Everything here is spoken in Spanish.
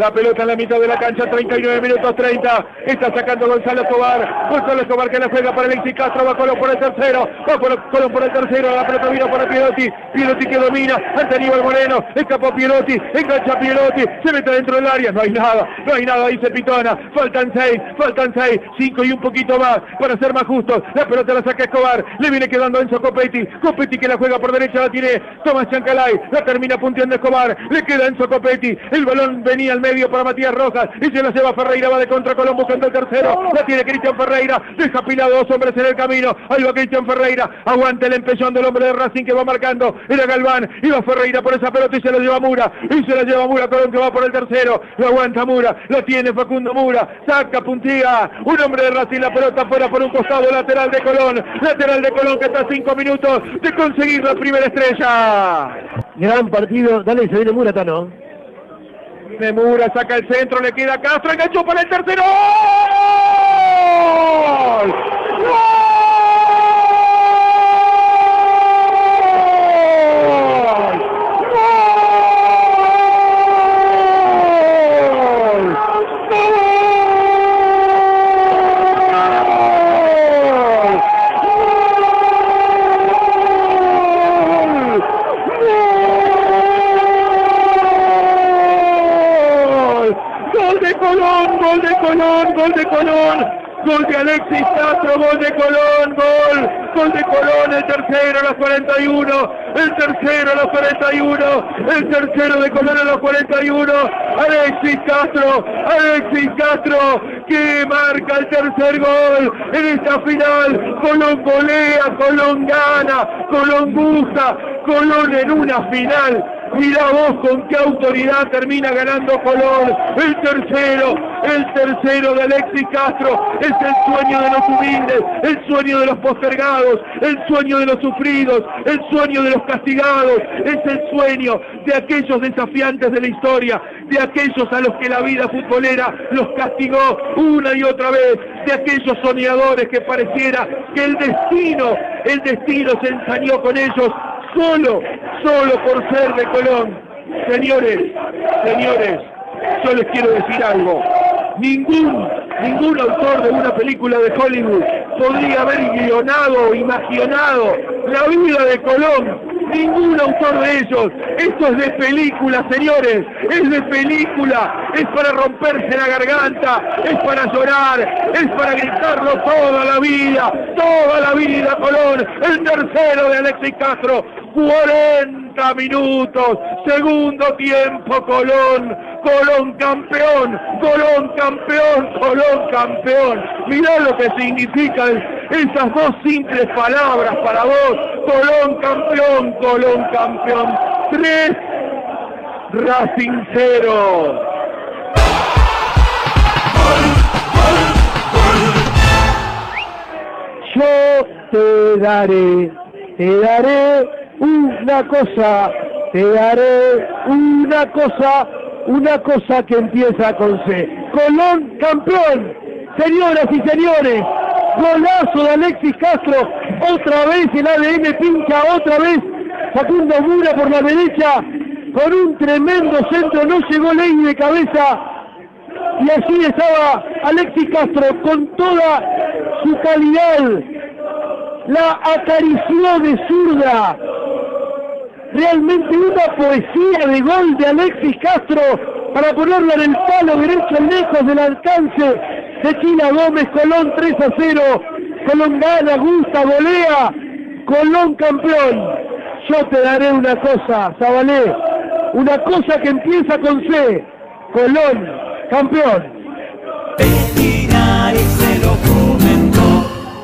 La pelota en la mitad de la cancha, 39 minutos 30. Está sacando Gonzalo Escobar. Gonzalo Escobar que la juega para Alexis Castro. Va Colón por el tercero. Va Colón por el tercero. La pelota vino para Pierotti. Pierotti que domina. Ante Aníbal Moreno. Escapó Pierotti. Engancha Pierotti. Se mete dentro del área. No hay nada. No hay nada, dice Pitona. Faltan seis. Faltan seis. Cinco y un poquito más para ser más justos. La pelota la saca Escobar. Le viene quedando Enzo Copetti. Copetti que la juega por derecha. La tiene Tomás Chancalay. La termina punteando Escobar. Le queda Enzo Copetti. El balón venía al medio para Matías Rojas. Y se la lleva Ferreira. Va de contra Colón buscando el tercero. La tiene Cristian Ferreira. Deja pilado dos hombres en el camino. Ahí va Cristian Ferreira. Aguanta el empellón del hombre de Racing que va marcando. Era Galván. Iba Ferreira por esa pelota y se la lleva Mura. Y se la lleva Mura. Colón que va por el tercero. Lo aguanta Mura. La tiene Facundo Mura. Saca, puntilla. Un hombre de Racing. La pelota fuera por un costado lateral de Colón. Lateral de Colón que está a cinco minutos de conseguir la primera estrella. Gran partido. Dale, se viene Mura, Tano. De Mura saca el centro, le queda Castro, enganchó para el tercero. Colón, gol de Colón, gol de Colón, gol de Alexis Castro, gol de Colón, gol, gol de Colón, el tercero a los 41, el tercero a los 41, el tercero de Colón a los 41, Alexis Castro, Alexis Castro, que marca el tercer gol en esta final, Colón golea, Colón gana, Colón gusta, Colón en una final Mira vos con qué autoridad termina ganando Colón. El tercero, el tercero de Alexis Castro. Es el sueño de los humildes, el sueño de los postergados, el sueño de los sufridos, el sueño de los castigados. Es el sueño de aquellos desafiantes de la historia, de aquellos a los que la vida futbolera los castigó una y otra vez, de aquellos soñadores que pareciera que el destino, el destino se ensañó con ellos solo, solo por ser de Colón. Señores, señores, yo les quiero decir algo. Ningún, ningún autor de una película de Hollywood podría haber guionado, imaginado la vida de Colón. Ningún autor de ellos. Esto es de película, señores. Es de película. Es para romperse la garganta. Es para llorar. Es para gritarlo toda la vida. Toda la vida, Colón. El tercero de Alexis Castro. 40 minutos, segundo tiempo Colón, Colón campeón, Colón campeón, Colón campeón. Mirá lo que significan esas dos simples palabras para vos, Colón campeón, Colón campeón. Tres, Racing cero. Yo te daré, te daré una cosa, te daré una cosa, una cosa que empieza con C. Colón campeón, señoras y señores, golazo de Alexis Castro, otra vez el ADN pincha, otra vez Facundo Mura por la derecha, con un tremendo centro, no llegó ley de cabeza, y así estaba Alexis Castro con toda su calidad, la acarició de zurda, realmente una poesía de gol de Alexis Castro para ponerla en el palo derecho lejos del alcance de China Gómez, Colón 3 a 0, Colón gana, gusta, golea, Colón campeón. Yo te daré una cosa, Zabalé, una cosa que empieza con C, Colón campeón.